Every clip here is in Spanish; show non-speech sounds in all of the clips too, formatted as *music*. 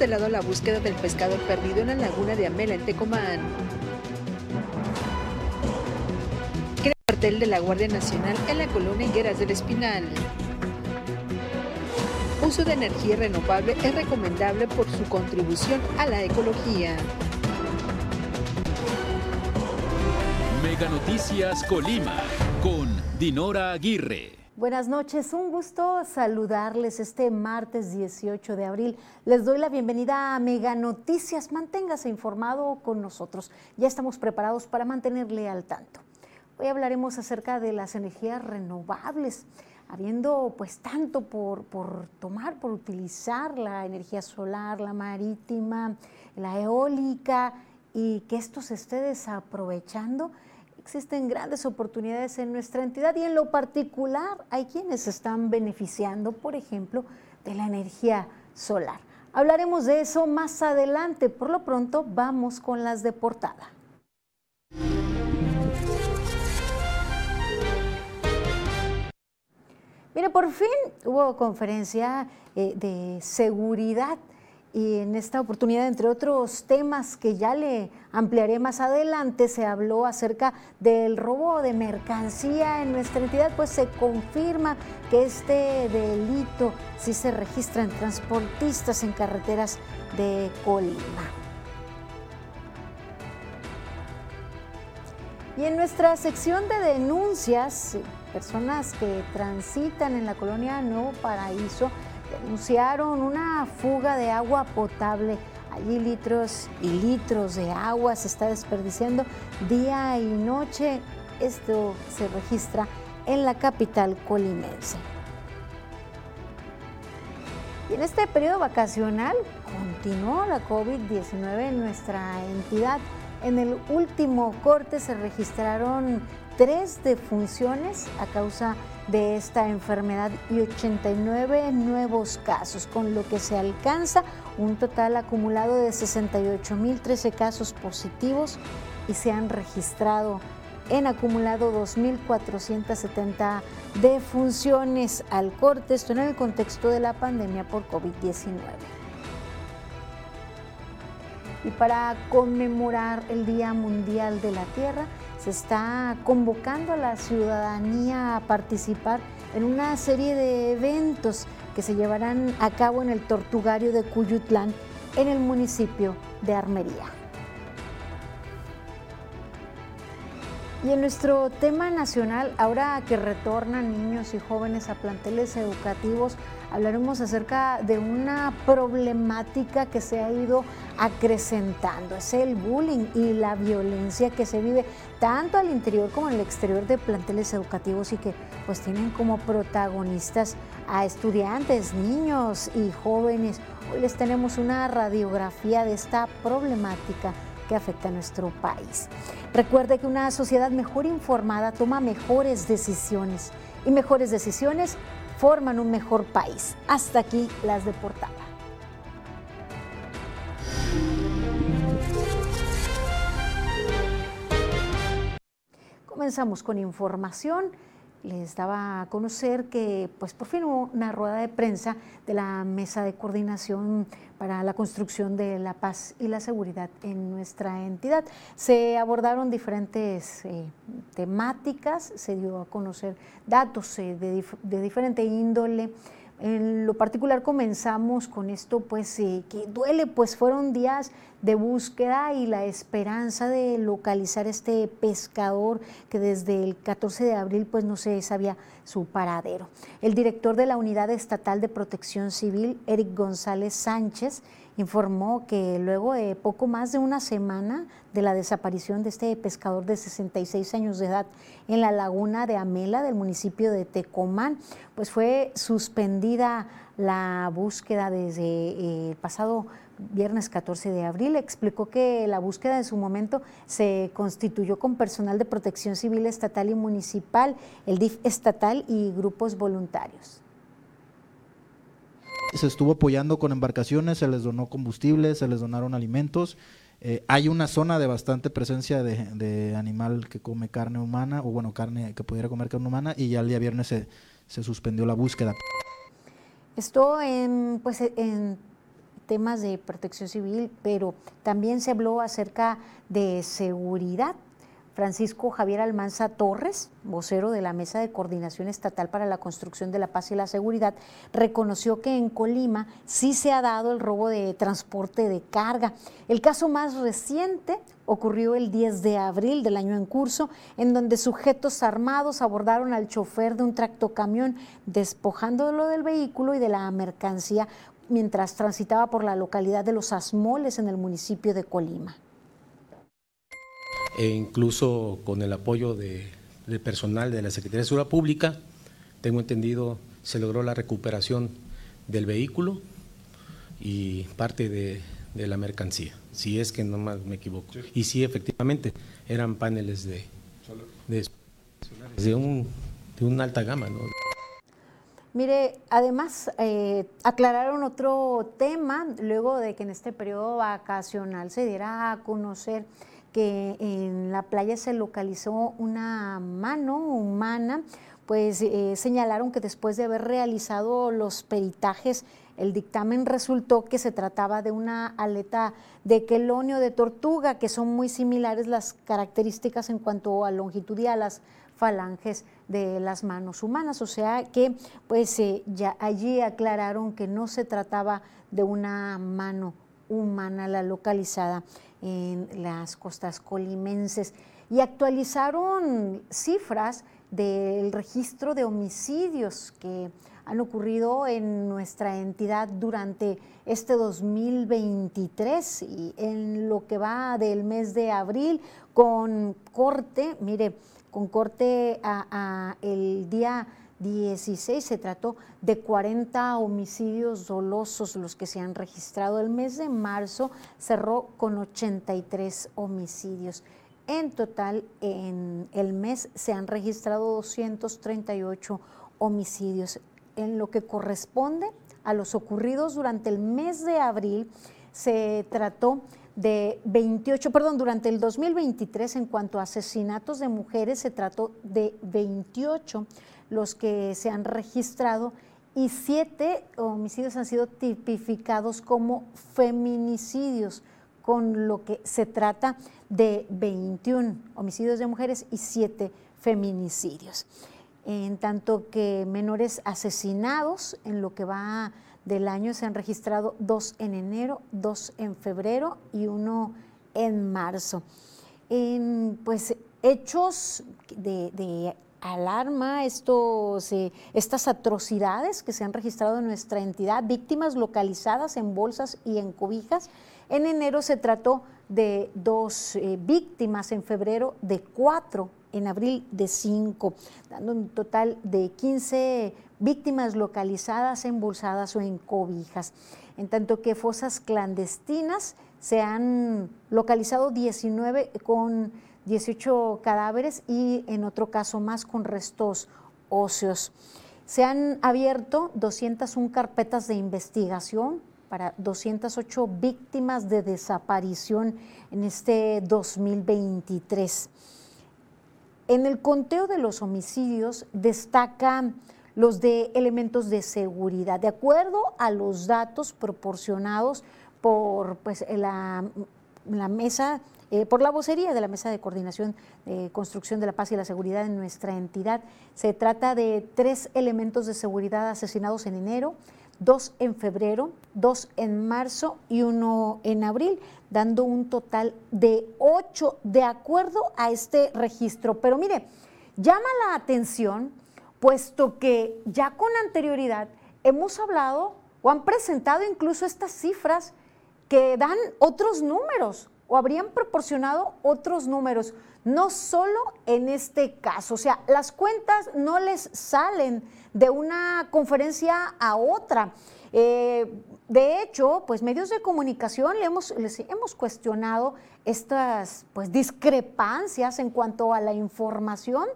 cancelado la búsqueda del pescador perdido en la laguna de Amela en Tecomán. Crea cartel de la Guardia Nacional en la colonia Higueras del Espinal. Uso de energía renovable es recomendable por su contribución a la ecología. Mega Noticias Colima con Dinora Aguirre. Buenas noches, un gusto saludarles este martes 18 de abril. Les doy la bienvenida a Mega Noticias. Manténgase informado con nosotros. Ya estamos preparados para mantenerle al tanto. Hoy hablaremos acerca de las energías renovables, habiendo pues tanto por, por tomar, por utilizar la energía solar, la marítima, la eólica y que esto se esté desaprovechando existen grandes oportunidades en nuestra entidad y en lo particular hay quienes están beneficiando, por ejemplo, de la energía solar. Hablaremos de eso más adelante. Por lo pronto, vamos con las de portada. Mire, por fin hubo conferencia eh, de seguridad y en esta oportunidad, entre otros temas que ya le ampliaré más adelante, se habló acerca del robo de mercancía en nuestra entidad, pues se confirma que este delito sí se registra en transportistas en carreteras de Colima. Y en nuestra sección de denuncias, personas que transitan en la colonia Nuevo Paraíso, denunciaron una fuga de agua potable. Allí litros y litros de agua se está desperdiciando día y noche. Esto se registra en la capital colimense. Y en este periodo vacacional continuó la COVID-19 en nuestra entidad. En el último corte se registraron tres defunciones a causa de esta enfermedad y 89 nuevos casos, con lo que se alcanza un total acumulado de 68.013 casos positivos y se han registrado en acumulado 2.470 defunciones al corte, esto en el contexto de la pandemia por COVID-19. Y para conmemorar el Día Mundial de la Tierra, se está convocando a la ciudadanía a participar en una serie de eventos que se llevarán a cabo en el Tortugario de Cuyutlán, en el municipio de Armería. Y en nuestro tema nacional, ahora que retornan niños y jóvenes a planteles educativos, hablaremos acerca de una problemática que se ha ido acrecentando. Es el bullying y la violencia que se vive tanto al interior como en el exterior de planteles educativos y que pues tienen como protagonistas a estudiantes, niños y jóvenes. Hoy les tenemos una radiografía de esta problemática que afecta a nuestro país. Recuerde que una sociedad mejor informada toma mejores decisiones y mejores decisiones forman un mejor país. Hasta aquí las de portada. Comenzamos con información les daba a conocer que pues por fin hubo una rueda de prensa de la mesa de coordinación para la construcción de la paz y la seguridad en nuestra entidad. Se abordaron diferentes eh, temáticas, se dio a conocer datos eh, de, de diferente índole. En lo particular comenzamos con esto, pues que duele, pues fueron días de búsqueda y la esperanza de localizar este pescador que desde el 14 de abril pues no se sabía su paradero. El director de la Unidad Estatal de Protección Civil, Eric González Sánchez, informó que luego de poco más de una semana de la desaparición de este pescador de 66 años de edad en la laguna de Amela del municipio de Tecomán, pues fue suspendida la búsqueda desde eh, el pasado viernes 14 de abril. Explicó que la búsqueda en su momento se constituyó con personal de protección civil estatal y municipal, el DIF estatal y grupos voluntarios. Se estuvo apoyando con embarcaciones, se les donó combustible, se les donaron alimentos. Eh, hay una zona de bastante presencia de, animal que come carne humana, o bueno, carne que pudiera comer carne humana, y ya el día viernes se, se suspendió la búsqueda. Esto en, pues, en temas de protección civil, pero también se habló acerca de seguridad Francisco Javier Almanza Torres, vocero de la Mesa de Coordinación Estatal para la Construcción de la Paz y la Seguridad, reconoció que en Colima sí se ha dado el robo de transporte de carga. El caso más reciente ocurrió el 10 de abril del año en curso, en donde sujetos armados abordaron al chofer de un tractocamión, despojándolo del vehículo y de la mercancía mientras transitaba por la localidad de Los Asmoles en el municipio de Colima e incluso con el apoyo de, del personal de la Secretaría de Seguridad Pública, tengo entendido, se logró la recuperación del vehículo y parte de, la mercancía, si es que no más me equivoco. Y sí, efectivamente, eran paneles de, de, de, un, de una alta gama. ¿no? Mire, además eh, aclararon otro tema luego de que en este periodo vacacional se diera a conocer que en la playa se localizó una mano humana, pues eh, señalaron que después de haber realizado los peritajes, el dictamen resultó que se trataba de una aleta de quelonio de tortuga, que son muy similares las características en cuanto a longitud y a las falanges de las manos humanas, o sea que pues eh, ya allí aclararon que no se trataba de una mano humana la localizada en las costas colimenses y actualizaron cifras del registro de homicidios que han ocurrido en nuestra entidad durante este 2023 y en lo que va del mes de abril con corte, mire, con corte a, el día 16 se trató de 40 homicidios dolosos los que se han registrado. El mes de marzo cerró con 83 homicidios. En total, en el mes se han registrado 238 homicidios. En lo que corresponde a los ocurridos durante el mes de abril, se trató de 28, perdón, durante el 2023 en cuanto a asesinatos de mujeres se trató de 28 los que se han registrado y siete homicidios han sido tipificados como feminicidios, con lo que se trata de 21 homicidios de mujeres y siete feminicidios. En tanto que menores asesinados en lo que va del año se han registrado dos en enero, dos en febrero y uno en marzo. En pues hechos de, de alarma estos, estas atrocidades que se han registrado en nuestra entidad, víctimas localizadas en bolsas y en cobijas. En enero se trató de dos eh, víctimas, en febrero de cuatro, en abril de cinco, dando un total de 15 víctimas localizadas, embolsadas o en cobijas. En tanto que fosas clandestinas se han localizado 19 con 18 cadáveres y en otro caso más con restos óseos. Se han abierto 201 carpetas de investigación para 208 víctimas de desaparición en este 2023. En el conteo de los homicidios destacan los de elementos de seguridad. De acuerdo a los datos proporcionados por pues, la, la mesa eh, por la vocería de la Mesa de Coordinación de Construcción de la Paz y la Seguridad en nuestra entidad. Se trata de tres elementos de seguridad asesinados en enero, dos en febrero, dos en marzo y uno en abril, dando un total de ocho de acuerdo a este registro. Pero mire, llama la atención, puesto que ya con anterioridad hemos hablado o han presentado incluso estas cifras que dan otros números, o habrían proporcionado otros números, no solo en este caso. O sea, las cuentas no les salen de una conferencia a otra. Eh, de hecho, pues medios de comunicación le hemos, les hemos cuestionado estas pues, discrepancias en cuanto a la información,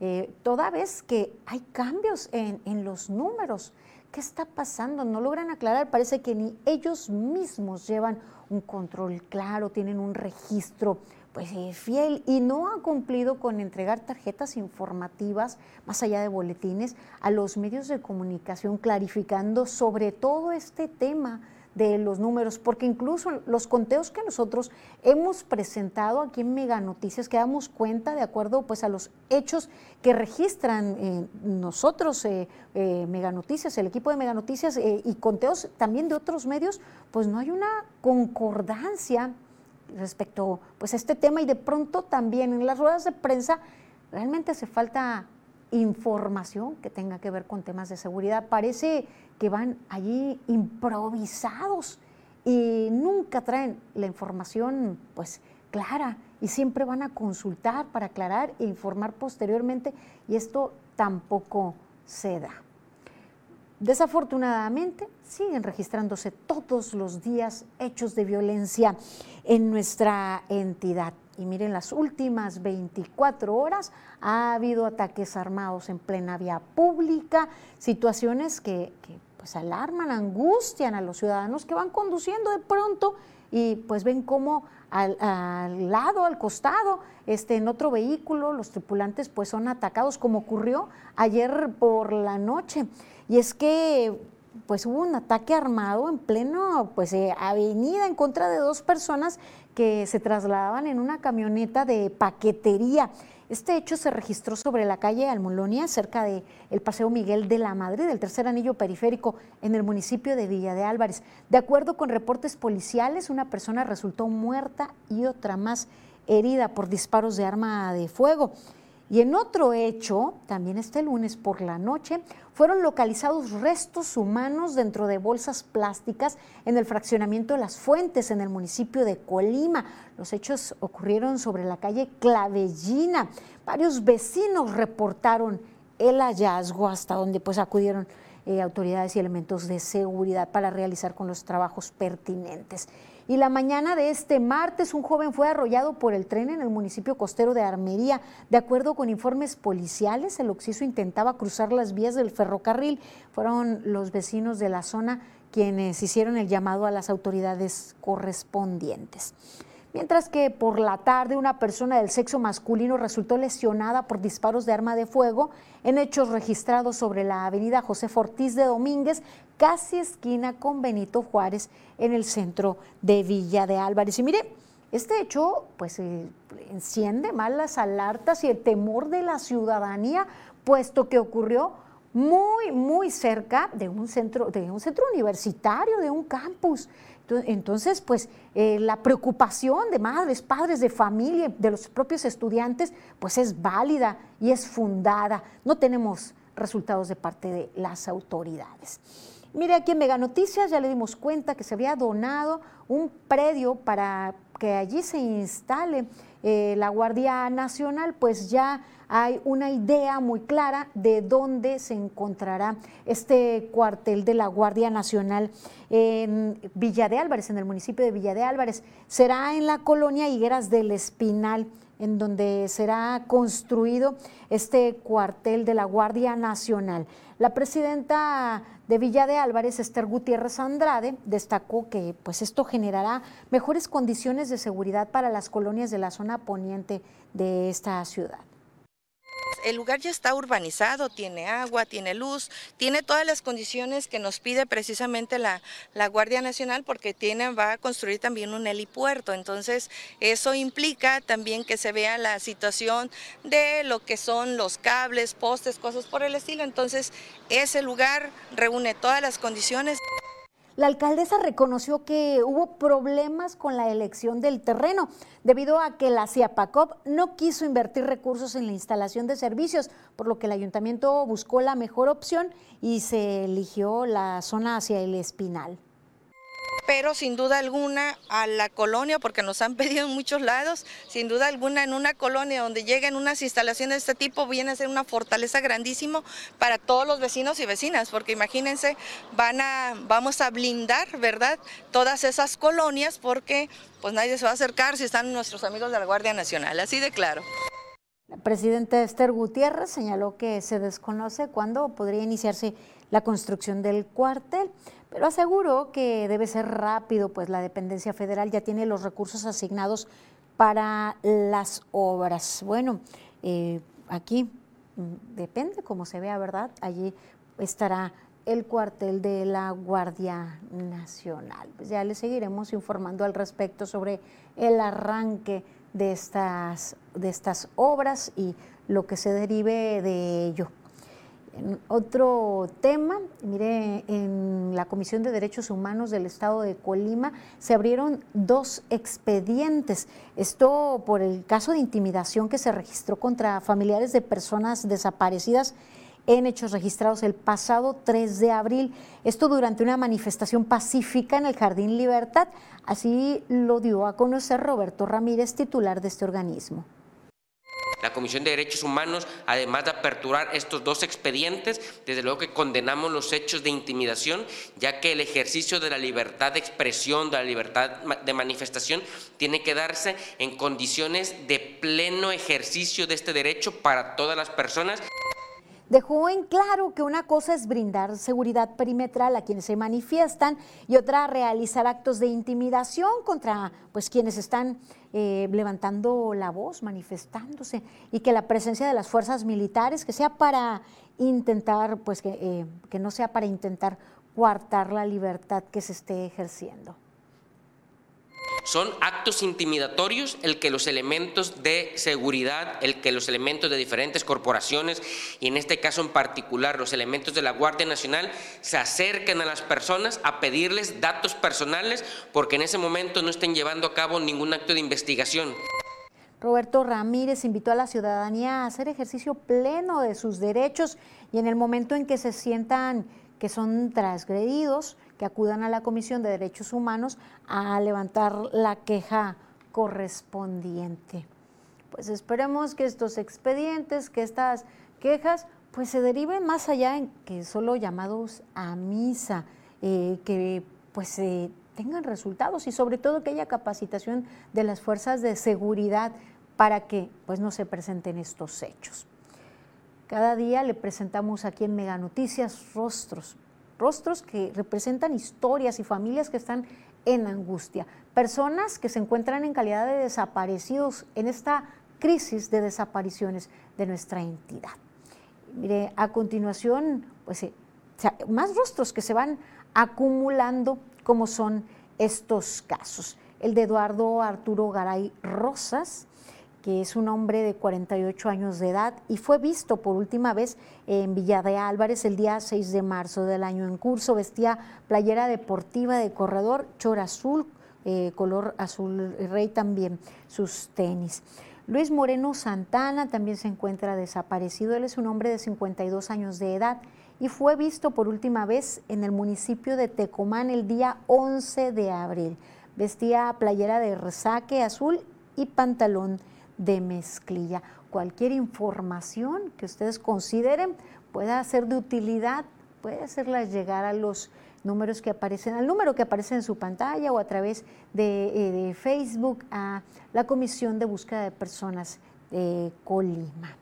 eh, toda vez que hay cambios en, en los números. ¿Qué está pasando? No logran aclarar, parece que ni ellos mismos llevan un control claro, tienen un registro pues eh, fiel y no han cumplido con entregar tarjetas informativas más allá de boletines a los medios de comunicación clarificando sobre todo este tema de los números, porque incluso los conteos que nosotros hemos presentado aquí en Mega Noticias, que damos cuenta de acuerdo pues a los hechos que registran eh, nosotros, eh, eh, Mega Noticias, el equipo de Mega Noticias y conteos también de otros medios, pues no hay una concordancia respecto pues, a este tema y de pronto también en las ruedas de prensa realmente hace falta información que tenga que ver con temas de seguridad. Parece que van allí improvisados y nunca traen la información pues clara y siempre van a consultar para aclarar e informar posteriormente y esto tampoco se da. Desafortunadamente, siguen registrándose todos los días hechos de violencia en nuestra entidad. Y miren, las últimas 24 horas ha habido ataques armados en plena vía pública, situaciones que, pues alarman, angustian a los ciudadanos que van conduciendo de pronto y pues ven cómo al, lado, al costado, este, en otro vehículo, los tripulantes pues son atacados como ocurrió ayer por la noche. Y es que pues hubo un ataque armado en pleno pues eh, avenida en contra de dos personas que se trasladaban en una camioneta de paquetería. Este hecho se registró sobre la calle Almolonia, cerca del el Paseo Miguel de la Madrid, del tercer anillo periférico, en el municipio de Villa de Álvarez. De acuerdo con reportes policiales, una persona resultó muerta y otra más herida por disparos de arma de fuego. Y en otro hecho, también este lunes por la noche, fueron localizados restos humanos dentro de bolsas plásticas en el fraccionamiento de Las Fuentes, en el municipio de Colima. Los hechos ocurrieron sobre la calle Clavellina. Varios vecinos reportaron el hallazgo hasta donde pues acudieron eh, autoridades y elementos de seguridad para realizar con los trabajos pertinentes. Y la mañana de este martes, un joven fue arrollado por el tren en el municipio costero de Armería. De acuerdo con informes policiales, el occiso intentaba cruzar las vías del ferrocarril. Fueron los vecinos de la zona quienes hicieron el llamado a las autoridades correspondientes mientras que por la tarde una persona del sexo masculino resultó lesionada por disparos de arma de fuego en hechos registrados sobre la avenida José Fortís de Domínguez, casi esquina con Benito Juárez, en el centro de Villa de Álvarez. Y mire, este hecho pues eh, enciende más las alertas y el temor de la ciudadanía, puesto que ocurrió muy, muy cerca de un centro, de un centro universitario, de un campus. Entonces, pues eh, la preocupación de madres, padres, de familia, de los propios estudiantes, pues es válida y es fundada. No tenemos resultados de parte de las autoridades. Mire, aquí en Mega Noticias ya le dimos cuenta que se había donado un predio para que allí se instale eh, la Guardia Nacional, pues ya hay una idea muy clara de dónde se encontrará este cuartel de la Guardia Nacional en Villa de Álvarez, en el municipio de Villa de Álvarez. Será en la colonia Higueras del Espinal en donde será construido este cuartel de la Guardia Nacional. La presidenta de Villa de Álvarez, Esther Gutiérrez Andrade, destacó que pues esto generará mejores condiciones de seguridad para las colonias de la zona poniente de esta ciudad el lugar ya está urbanizado, tiene agua, tiene luz, tiene todas las condiciones que nos pide precisamente la, Guardia Nacional porque va a construir también un helipuerto. Entonces, eso implica también que se vea la situación de lo que son los cables, postes, cosas por el estilo. Entonces, ese lugar reúne todas las condiciones. La alcaldesa reconoció que hubo problemas con la elección del terreno debido a que la CIAPACOP no quiso invertir recursos en la instalación de servicios, por lo que el ayuntamiento buscó la mejor opción y se eligió la zona hacia el Espinal pero sin duda alguna a la colonia, porque nos han *laughs* pedido en muchos lados, sin duda alguna en una colonia donde lleguen unas instalaciones de este tipo viene a ser una fortaleza grandísimo para todos los vecinos y vecinas, porque imagínense, van a, vamos a blindar, ¿verdad?, todas esas colonias porque pues nadie se va a acercar si están nuestros amigos de la Guardia Nacional, así de claro. La presidenta Esther Gutiérrez señaló que se desconoce cuándo podría iniciarse la construcción del cuartel pero aseguró que debe ser rápido, pues la dependencia federal ya tiene los recursos asignados para las obras. Bueno, eh, aquí mm, depende cómo se vea, ¿verdad? Allí estará el cuartel de la Guardia Nacional. Pues ya les seguiremos informando al respecto sobre el arranque de estas, de estas obras y lo que se derive de ello. En otro tema, mire, en la Comisión de Derechos Humanos del Estado de Colima se abrieron dos expedientes. Esto por el caso de intimidación que se registró contra familiares de personas desaparecidas en hechos registrados el pasado 3 de abril. Esto durante una manifestación pacífica en el Jardín Libertad. Así lo dio a conocer Roberto Ramírez, titular de este organismo. La Comisión de Derechos Humanos, además de aperturar estos dos expedientes, desde luego que condenamos los hechos de intimidación, ya que el ejercicio de la libertad de expresión, de la libertad de manifestación, tiene que darse en condiciones de pleno ejercicio de este derecho para todas las personas dejó en claro que una cosa es brindar seguridad perimetral a quienes se manifiestan y otra realizar actos de intimidación contra pues, quienes están eh, levantando la voz, manifestándose, y que la presencia de las fuerzas militares, que sea para intentar, pues que, eh, que no sea para intentar coartar la libertad que se esté ejerciendo. Son actos intimidatorios el que los elementos de seguridad, el que los elementos de diferentes corporaciones y en este caso en particular los elementos de la Guardia Nacional se acerquen a las personas a pedirles datos personales porque en ese momento no estén llevando a cabo ningún acto de investigación. Roberto Ramírez invitó a la ciudadanía a hacer ejercicio pleno de sus derechos y en el momento en que se sientan que son transgredidos, que acudan a la Comisión de Derechos Humanos a levantar la queja correspondiente. Pues esperemos que estos expedientes, que estas quejas, pues se deriven más allá en que solo llamados a misa, eh, que pues tengan resultados y sobre todo que haya capacitación de las fuerzas de seguridad para que pues no se presenten estos hechos. Cada día le presentamos aquí en Mega Noticias rostros rostros que representan historias y familias que están en angustia, personas que se encuentran en calidad de desaparecidos en esta crisis de desapariciones de nuestra entidad. Mire, a continuación, pues eh, más rostros que se van acumulando como son estos casos. El de Eduardo Arturo Garay Rosas, que es un hombre de 48 años de edad y fue visto por última vez en Villa de Álvarez el día 6 de marzo del año en curso. Vestía playera deportiva de corredor, chor azul, eh, color azul rey también, sus tenis. Luis Moreno Santana también se encuentra desaparecido. Él es un hombre de 52 años de edad y fue visto por última vez en el municipio de Tecomán el día 11 de abril. Vestía playera de resaque azul y pantalón de mezclilla. Cualquier información que ustedes consideren pueda ser de utilidad, puede hacerla llegar a los números que aparecen, al número que aparece en su pantalla o a través de, eh, Facebook a la Comisión de Búsqueda de Personas de Colima.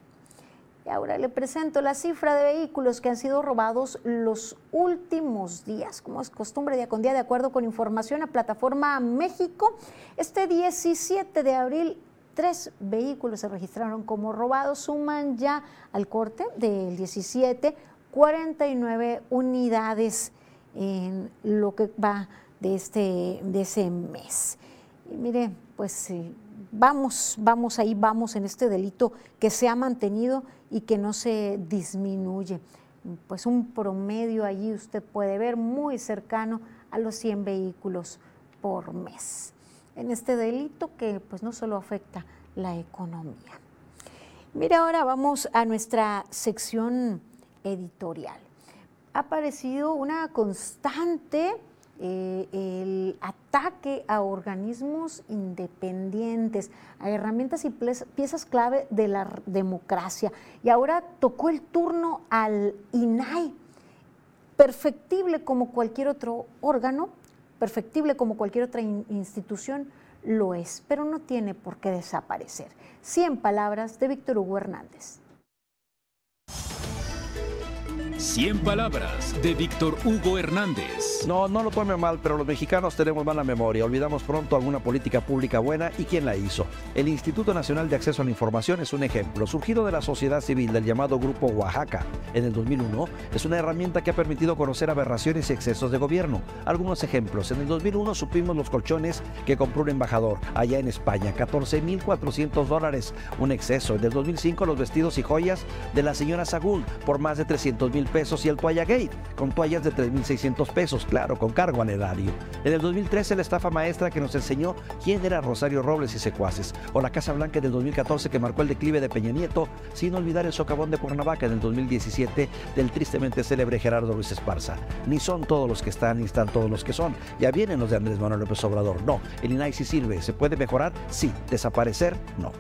Y ahora le presento la cifra de vehículos que han sido robados los últimos días, como es costumbre día con día, de acuerdo con información a Plataforma México. Este 17 de abril tres vehículos se registraron como robados, suman ya al corte del 17 49 unidades en lo que va de, este, de ese mes. Y mire, pues vamos, vamos ahí, vamos en este delito que se ha mantenido y que no se disminuye. Pues un promedio allí usted puede ver muy cercano a los 100 vehículos por mes en este delito que pues no solo afecta la economía. Mire, ahora vamos a nuestra sección editorial. Ha aparecido una constante eh, el ataque a organismos independientes, a herramientas y piezas clave de la democracia. Y ahora tocó el turno al INAI, perfectible como cualquier otro órgano, perfectible como cualquier otra institución, lo es, pero no tiene por qué desaparecer. Cien palabras de Víctor Hugo Hernández. 100 palabras de Víctor Hugo Hernández. No, no lo tome mal, pero los mexicanos tenemos mala memoria. Olvidamos pronto alguna política pública buena y quién la hizo. El Instituto Nacional de Acceso a la Información es un ejemplo. Surgido de la sociedad civil del llamado Grupo Oaxaca en el 2001, es una herramienta que ha permitido conocer aberraciones y excesos de gobierno. Algunos ejemplos. En el 2001 supimos los colchones que compró un embajador allá en España, 14.400 dólares, un exceso. En el 2005 los vestidos y joyas de la señora Sagún por más de 300 mil pesos y el Toalla Gate, con toallas de 3.600 pesos, claro, con cargo al erario. En el 2013 la estafa maestra que nos enseñó quién era Rosario Robles y secuaces, o la Casa Blanca del 2014 que marcó el declive de Peña Nieto, sin olvidar el socavón de Cuernavaca en el 2017 del tristemente célebre Gerardo Luis Esparza. Ni son todos los que están, ni están todos los que son. Ya vienen los de Andrés Manuel López Obrador. No, el INAI sí sirve. ¿Se puede mejorar? Sí. ¿Desaparecer? No.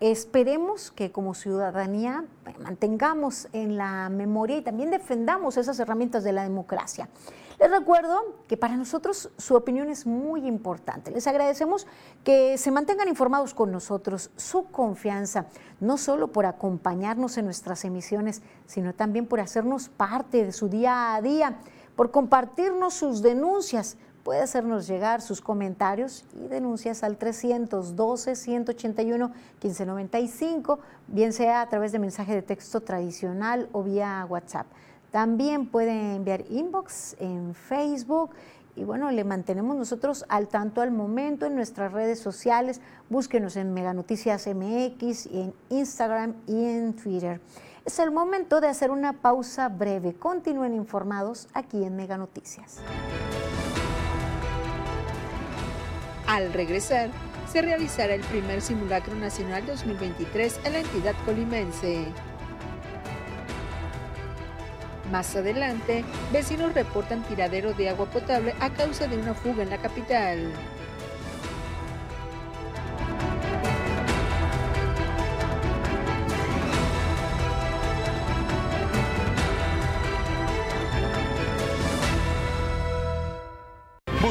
Esperemos que como ciudadanía eh, mantengamos en la memoria y también defendamos esas herramientas de la democracia. Les recuerdo que para nosotros su opinión es muy importante. Les agradecemos que se mantengan informados con nosotros, su confianza, no solo por acompañarnos en nuestras emisiones, sino también por hacernos parte de su día a día, por compartirnos sus denuncias, puede hacernos llegar sus comentarios y denuncias al 312-181-1595, bien sea a través de mensaje de texto tradicional o vía WhatsApp. También puede enviar inbox en Facebook y bueno, le mantenemos nosotros al tanto al momento en nuestras redes sociales. Búsquenos en Mega Noticias MX, en Instagram y en Twitter. Es el momento de hacer una pausa breve. Continúen informados aquí en Mega Noticias. Al regresar, se realizará el primer simulacro nacional 2023 en la entidad colimense. Más adelante, vecinos reportan tiradero de agua potable a causa de una fuga en la capital.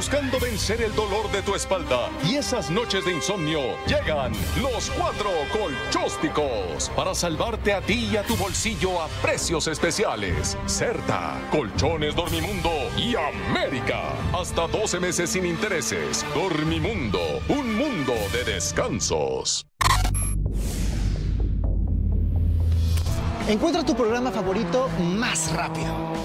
Buscando vencer el dolor de tu espalda y esas noches de insomnio, llegan los cuatro colchósticos para salvarte a ti y a tu bolsillo a precios especiales. Certa, Colchones Dormimundo y América. Hasta 12 meses sin intereses. Dormimundo, un mundo de descansos. Encuentra tu programa favorito más rápido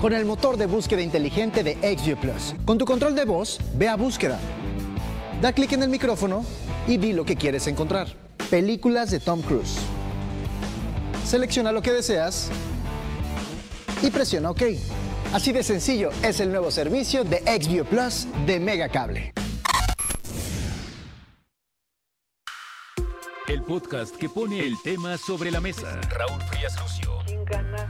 con el motor de búsqueda inteligente de XView Plus. Con tu control de voz, ve a búsqueda. Da clic en el micrófono y di lo que quieres encontrar. Películas de Tom Cruise. Selecciona lo que deseas y presiona OK. Así de sencillo es el nuevo servicio de XView Plus de Megacable. El podcast que pone el tema sobre la mesa. Raúl Frías Lucio. ¿Quién gana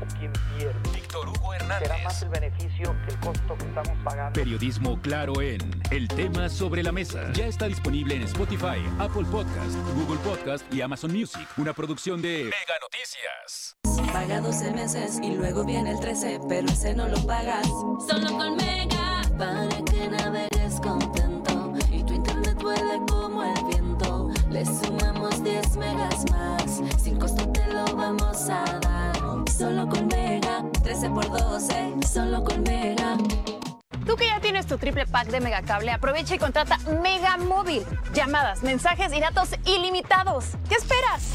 o quién pierde? Víctor Hugo Hernández. Será más el beneficio que el costo que estamos pagando. Periodismo claro en El tema sobre la mesa. Ya está disponible en Spotify, Apple Podcast, Google Podcast y Amazon Music. Una producción de Mega Noticias. Paga 12 meses y luego viene el 13, pero ese no lo pagas. Solo con Mega, para que navegues contento y tu internet vuele como el viento. Le sumamos 10 megas más, sin costo te lo vamos a dar. Solo con Mega, 13 por 12, solo con Mega. Tú que ya tienes tu triple pack de Megacable, aprovecha y contrata Mega Móvil. Llamadas, mensajes y datos ilimitados. ¿Qué esperas?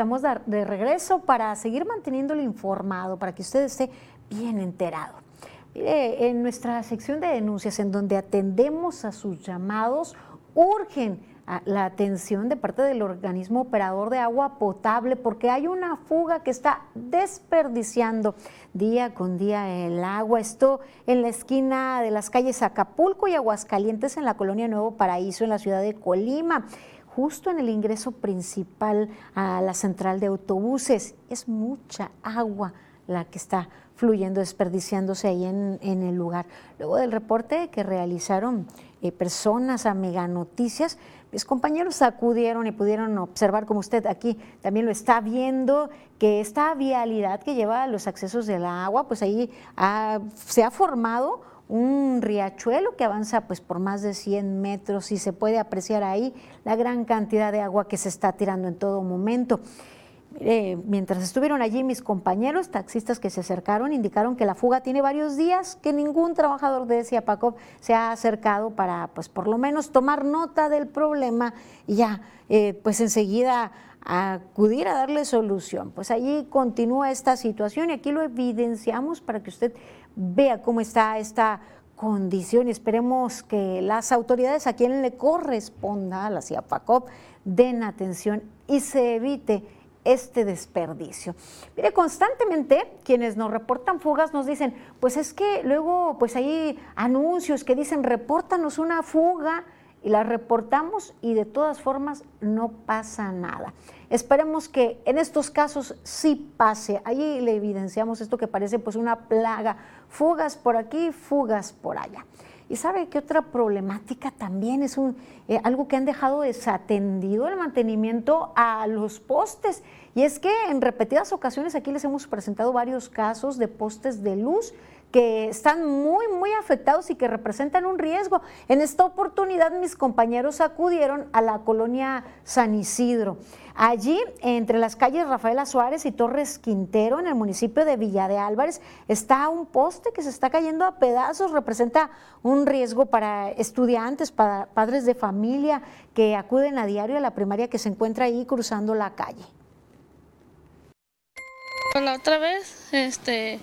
Estamos de regreso para seguir manteniéndolo informado, para que usted esté bien enterado. En nuestra sección de denuncias, en donde atendemos a sus llamados, urgen la atención de parte del organismo operador de agua potable porque hay una fuga que está desperdiciando día con día el agua. Esto en la esquina de las calles Acapulco y Aguascalientes en la colonia Nuevo Paraíso en la ciudad de Colima justo en el ingreso principal a la central de autobuses. Es mucha agua la que está fluyendo, desperdiciándose ahí en, el lugar. Luego del reporte que realizaron eh, personas a Mega Noticias, mis compañeros acudieron y pudieron observar, como usted aquí también lo está viendo, que esta vialidad que lleva a los accesos del agua, pues ahí se ha formado un riachuelo que avanza pues por más de 100 metros y se puede apreciar ahí la gran cantidad de agua que se está tirando en todo momento. mientras estuvieron allí mis compañeros taxistas que se acercaron indicaron que la fuga tiene varios días, que ningún trabajador de Ciapacop se ha acercado para pues por lo menos tomar nota del problema y ya eh, pues enseguida acudir a darle solución. Pues allí continúa esta situación y aquí lo evidenciamos para que usted vea cómo está esta condición y esperemos que las autoridades a quien le corresponda, a la CIAPACOP, den atención y se evite este desperdicio. Mire, constantemente quienes nos reportan fugas nos dicen, pues es que luego pues hay anuncios que dicen, repórtanos una fuga y la reportamos y de todas formas no pasa nada. Esperemos que en estos casos sí pase. Allí le evidenciamos esto que parece pues una plaga, fugas por aquí, fugas por allá. Y sabe que otra problemática también es un, eh, algo que han dejado desatendido el mantenimiento a los postes. Y es que en repetidas ocasiones aquí les hemos presentado varios casos de postes de luz que están muy, muy afectados y que representan un riesgo. En esta oportunidad mis compañeros acudieron a la colonia San Isidro. Allí, entre las calles Rafaela Suárez y Torres Quintero, en el municipio de Villa de Álvarez, está un poste que se está cayendo a pedazos, representa un riesgo para estudiantes, para padres de familia que acuden a diario a la primaria que se encuentra ahí cruzando la calle. La otra vez, este,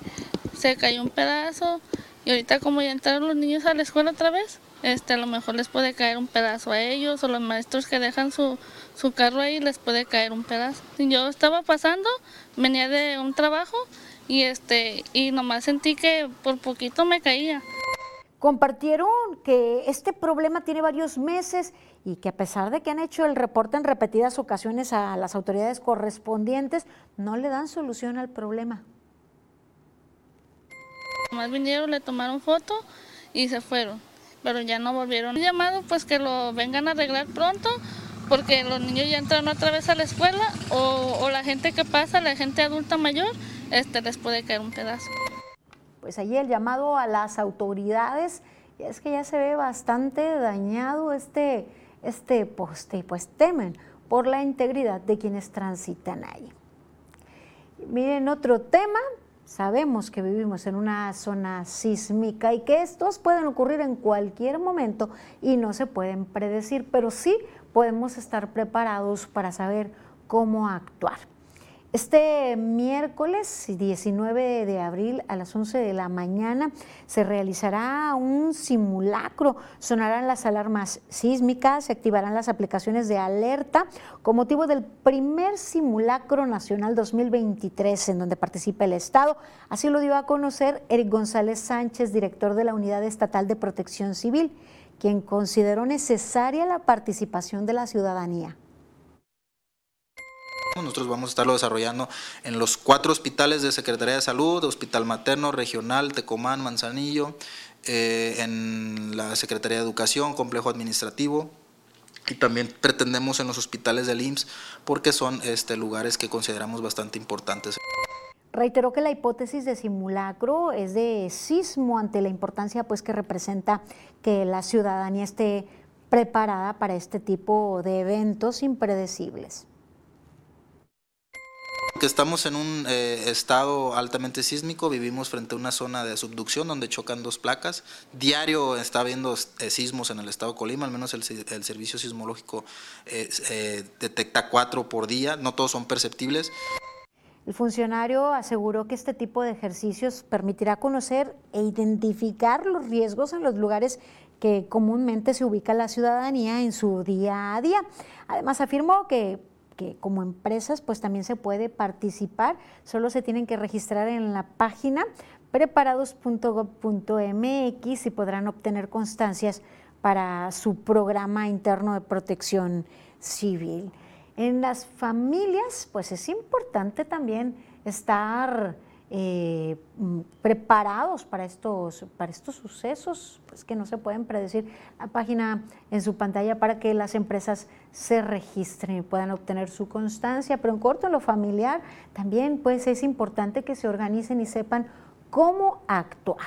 se cayó un pedazo y ahorita como ya entraron los niños a la escuela otra vez, este, a lo mejor les puede caer un pedazo a ellos o los maestros que dejan su, su carro ahí les puede caer un pedazo. Yo estaba pasando, venía de un trabajo y este y nomás sentí que por poquito me caía. Compartieron que este problema tiene varios meses y que a pesar de que han hecho el reporte en repetidas ocasiones a las autoridades correspondientes, no le dan solución al problema. Más vinieron, le tomaron foto y se fueron, pero ya no volvieron. He llamado pues que lo vengan a arreglar pronto porque los niños ya entran otra vez a la escuela o, la gente que pasa, la gente adulta mayor, este, les puede caer un pedazo. Pues allí el llamado a las autoridades, es que ya se ve bastante dañado este, este poste, pues temen por la integridad de quienes transitan ahí. Miren, otro tema, Sabemos que vivimos en una zona sísmica y que estos pueden ocurrir en cualquier momento y no se pueden predecir, pero sí podemos estar preparados para saber cómo actuar. Este miércoles 19 de abril a las 11 de la mañana se realizará un simulacro. Sonarán las alarmas sísmicas, se activarán las aplicaciones de alerta con motivo del primer simulacro nacional 2023 en donde participa el Estado. Así lo dio a conocer Eric González Sánchez, director de la Unidad Estatal de Protección Civil, quien consideró necesaria la participación de la ciudadanía. Nosotros vamos a estarlo desarrollando en los cuatro hospitales de Secretaría de Salud, Hospital Materno, Regional, Tecomán, Manzanillo, eh, en la Secretaría de Educación, Complejo Administrativo, y también pretendemos en los hospitales del IMSS porque son este, lugares que consideramos bastante importantes. Reiteró que la hipótesis de simulacro es de sismo ante la importancia pues, que representa que la ciudadanía esté preparada para este tipo de eventos impredecibles que estamos en un eh, estado altamente sísmico, vivimos frente a una zona de subducción donde chocan dos placas. Diario está habiendo eh, sismos en el estado de Colima, al menos el, servicio sismológico eh, detecta cuatro por día, no todos son perceptibles. El funcionario aseguró que este tipo de ejercicios permitirá conocer e identificar los riesgos en los lugares que comúnmente se ubica la ciudadanía en su día a día. Además afirmó que que como empresas pues también se puede participar, solo se tienen que registrar en la página preparados.gov.mx y podrán obtener constancias para su programa interno de protección civil. En las familias pues es importante también estar eh, preparados para estos, para estos sucesos pues, que no se pueden predecir. La página en su pantalla para que las empresas se registren y puedan obtener su constancia, pero en corto en lo familiar también pues, es importante que se organicen y sepan cómo actuar.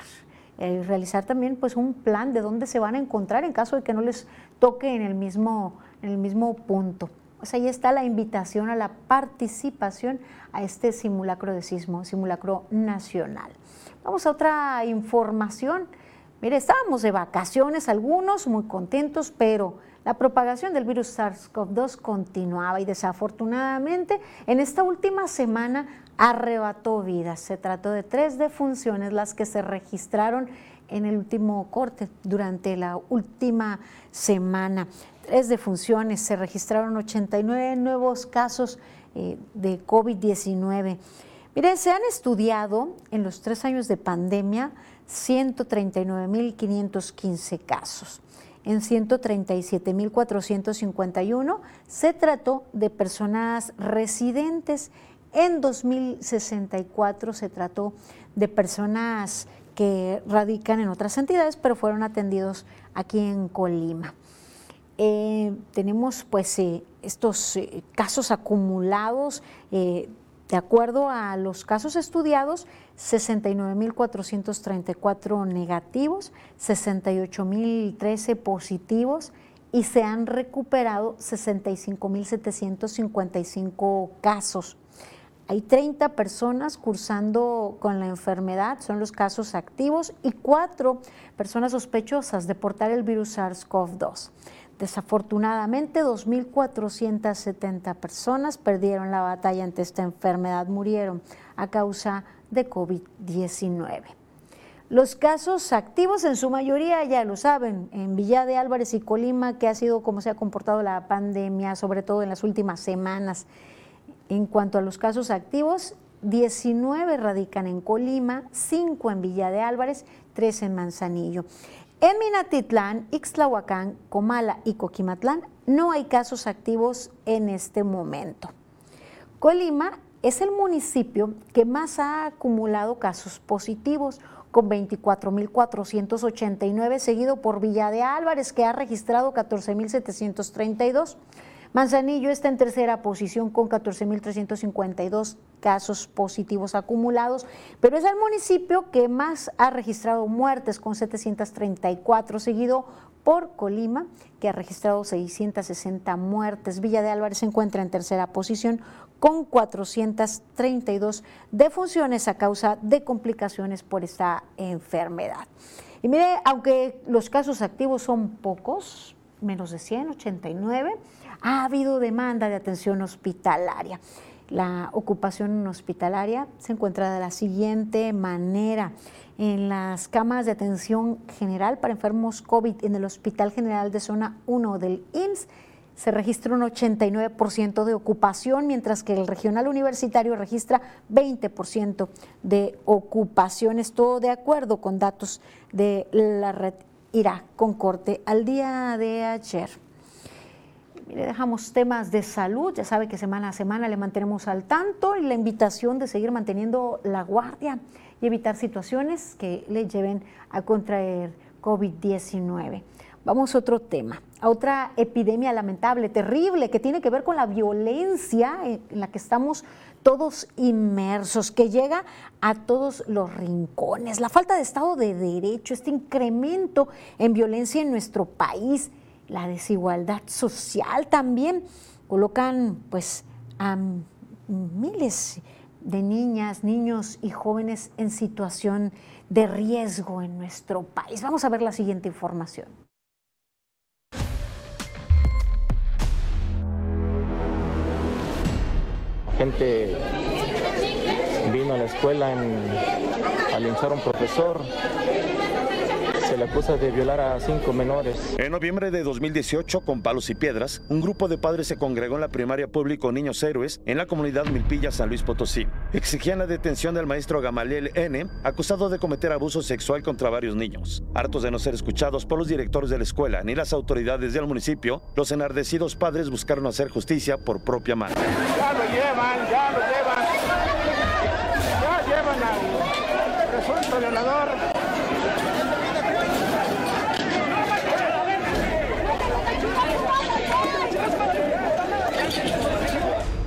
Eh, realizar también pues, un plan de dónde se van a encontrar en caso de que no les toque en el mismo, en el mismo punto. Pues ahí está la invitación a la participación a este simulacro de sismo, simulacro nacional. Vamos a otra información. Mire, estábamos de vacaciones algunos, muy contentos, pero la propagación del virus SARS-CoV-2 continuaba y desafortunadamente en esta última semana arrebató vidas. Se trató de tres defunciones las que se registraron en el último corte durante la última semana tres defunciones, se registraron 89 nuevos casos eh, de COVID-19. Miren, se han estudiado en los tres años de pandemia 139.515 casos. En 137.451 se trató de personas residentes. En 2064 se trató de personas que radican en otras entidades, pero fueron atendidos aquí en Colima. Eh, tenemos pues eh, estos eh, casos acumulados, de acuerdo a los casos estudiados, 69.434 negativos, 68.013 positivos y se han recuperado 65.755 casos. Hay 30 personas cursando con la enfermedad, son los casos activos, y cuatro personas sospechosas de portar el virus SARS-CoV-2. Desafortunadamente, 2.470 personas perdieron la batalla ante esta enfermedad, murieron a causa de COVID-19. Los casos activos en su mayoría, ya lo saben, en Villa de Álvarez y Colima, que ha sido como se ha comportado la pandemia, sobre todo en las últimas semanas. En cuanto a los casos activos, 19 radican en Colima, 5 en Villa de Álvarez, 3 en Manzanillo. En Minatitlán, Ixtlahuacán, Comala y Coquimatlán no hay casos activos en este momento. Colima es el municipio que más ha acumulado casos positivos, con 24.489, seguido por Villa de Álvarez, que ha registrado 14.732. Manzanillo está en tercera posición con 14.352 casos positivos acumulados, pero es el municipio que más ha registrado muertes con 734, seguido por Colima, que ha registrado 660 muertes. Villa de Álvarez se encuentra en tercera posición con 432 defunciones a causa de complicaciones por esta enfermedad. Y mire, aunque los casos activos son pocos, menos de 100, 89, ha habido demanda de atención hospitalaria. La ocupación hospitalaria se encuentra de la siguiente manera. En las camas de atención general para enfermos COVID en el Hospital General de Zona 1 del IMSS se registra un 89% de ocupación, mientras que el regional universitario registra 20% de ocupación. Esto de acuerdo con datos de la red IRA con corte al día de ayer le dejamos temas de salud, ya sabe que semana a semana le mantenemos al tanto y la invitación de seguir manteniendo la guardia y evitar situaciones que le lleven a contraer COVID-19. Vamos a otro tema, a otra epidemia lamentable, terrible, que tiene que ver con la violencia en la que estamos todos inmersos, que llega a todos los rincones. La falta de Estado de Derecho, este incremento en violencia en nuestro país, la desigualdad social también colocan pues a miles de niñas, niños y jóvenes en situación de riesgo en nuestro país. Vamos a ver la siguiente información. Gente vino a la escuela a linchar a un profesor, Se le acusa de violar a cinco menores. En noviembre de 2018, con palos y piedras, un grupo de padres se congregó en la primaria público Niños Héroes en la comunidad Milpilla, San Luis Potosí. Exigían la detención del maestro Gamaliel N., acusado de cometer abuso sexual contra varios niños. Hartos de no ser escuchados por los directores de la escuela ni las autoridades del municipio, los enardecidos padres buscaron hacer justicia por propia mano. Ya lo llevan, ya lo llevan. Ya llevan al presunto violador.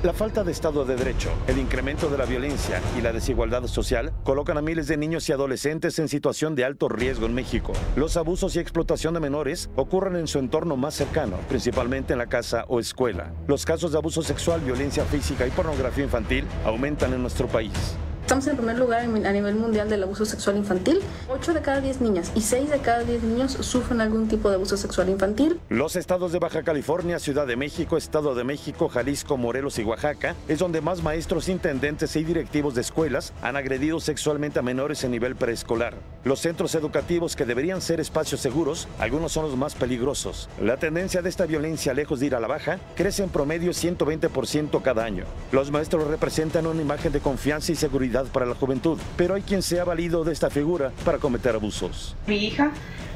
La falta de Estado de Derecho, el incremento de la violencia y la desigualdad social colocan a miles de niños y adolescentes en situación de alto riesgo en México. Los abusos y explotación de menores ocurren en su entorno más cercano, principalmente en la casa o escuela. Los casos de abuso sexual, violencia física y pornografía infantil aumentan en nuestro país. Estamos en primer lugar a nivel mundial del abuso sexual infantil. 8 de cada 10 niñas y 6 de cada 10 niños sufren algún tipo de abuso sexual infantil. Los estados de Baja California, Ciudad de México, Estado de México, Jalisco, Morelos y Oaxaca es donde más maestros, intendentes y directivos de escuelas han agredido sexualmente a menores en nivel preescolar. Los centros educativos que deberían ser espacios seguros, algunos son los más peligrosos. La tendencia de esta violencia, lejos de ir a la baja, crece en promedio 120% cada año. Los maestros representan una imagen de confianza y seguridad para la juventud, pero hay quien se ha valido de esta figura para cometer abusos. Mi hija,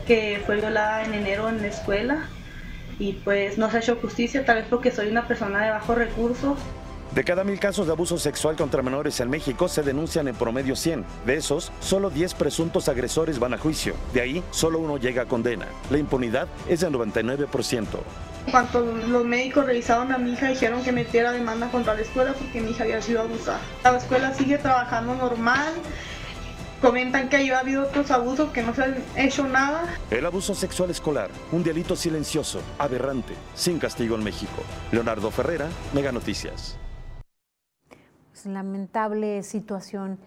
que fue violada en enero en la escuela, y pues no se ha hecho justicia, tal vez porque soy una persona de bajos recursos. De cada mil casos de abuso sexual contra menores en México se denuncian en promedio 100. De esos, solo 10 presuntos agresores van a juicio. De ahí, solo uno llega a condena. La impunidad es del 99%. Cuando los médicos revisaron a mi hija, dijeron que metiera demanda contra la escuela porque mi hija había sido abusada. La escuela sigue trabajando normal. Comentan que ha habido otros abusos que no se han hecho nada. El abuso sexual escolar, un delito silencioso, aberrante, sin castigo en México. Leonardo Ferrera, Mega Noticias. Pues, lamentable situación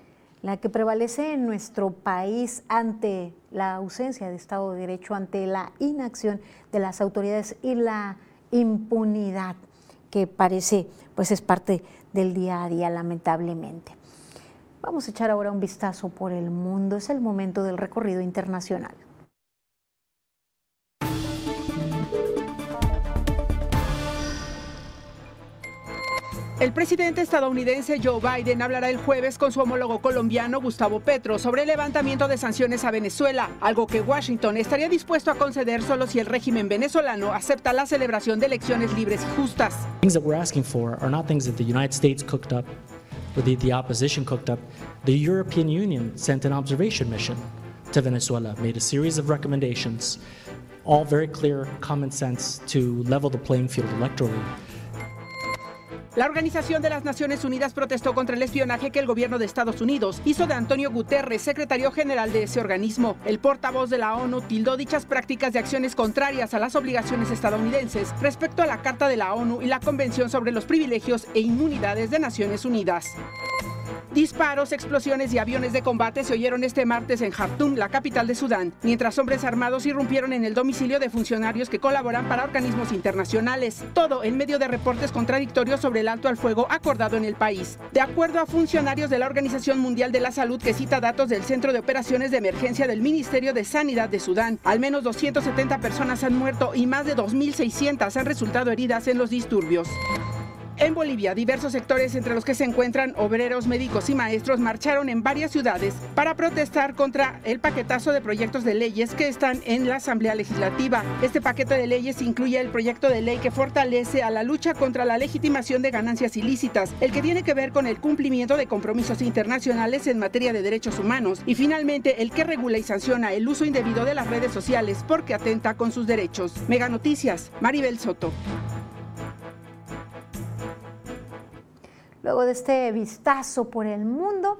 la que prevalece en nuestro país ante la ausencia de Estado de Derecho, ante la inacción de las autoridades y la impunidad que parece pues es parte del día a día lamentablemente. Vamos a echar ahora un vistazo por el mundo, es el momento del recorrido internacional. El presidente estadounidense Joe Biden hablará el jueves con su homólogo colombiano Gustavo Petro sobre el levantamiento de sanciones a Venezuela, algo que Washington estaría dispuesto a conceder solo si el régimen venezolano acepta la celebración de elecciones libres y justas. Things that we're asking for are not things that the United States cooked up or the, the opposition cooked up. The European Union sent an observation mission to Venezuela, made a series of recommendations, all very clear, common sense to level the playing field electorally. La Organización de las Naciones Unidas protestó contra el espionaje que el gobierno de Estados Unidos hizo de Antonio Guterres, secretario general de ese organismo. El portavoz de la ONU tildó dichas prácticas de acciones contrarias a las obligaciones estadounidenses respecto a la Carta de la ONU y la Convención sobre los Privilegios e Inmunidades de Naciones Unidas. Disparos, explosiones y aviones de combate se oyeron este martes en Jartum, la capital de Sudán, mientras hombres armados irrumpieron en el domicilio de funcionarios que colaboran para organismos internacionales. Todo en medio de reportes contradictorios sobre el alto al fuego acordado en el país. De acuerdo a funcionarios de la Organización Mundial de la Salud que cita datos del Centro de Operaciones de Emergencia del Ministerio de Sanidad de Sudán, al menos 270 personas han muerto y más de 2.600 han resultado heridas en los disturbios. En Bolivia, diversos sectores, entre los que se encuentran obreros, médicos y maestros, marcharon en varias ciudades para protestar contra el paquetazo de proyectos de leyes que están en la Asamblea Legislativa. Este paquete de leyes incluye el proyecto de ley que fortalece a la lucha contra la legitimación de ganancias ilícitas, el que tiene que ver con el cumplimiento de compromisos internacionales en materia de derechos humanos y finalmente el que regula y sanciona el uso indebido de las redes sociales porque atenta con sus derechos. Mega Noticias, Maribel Soto. Luego de este vistazo por el mundo,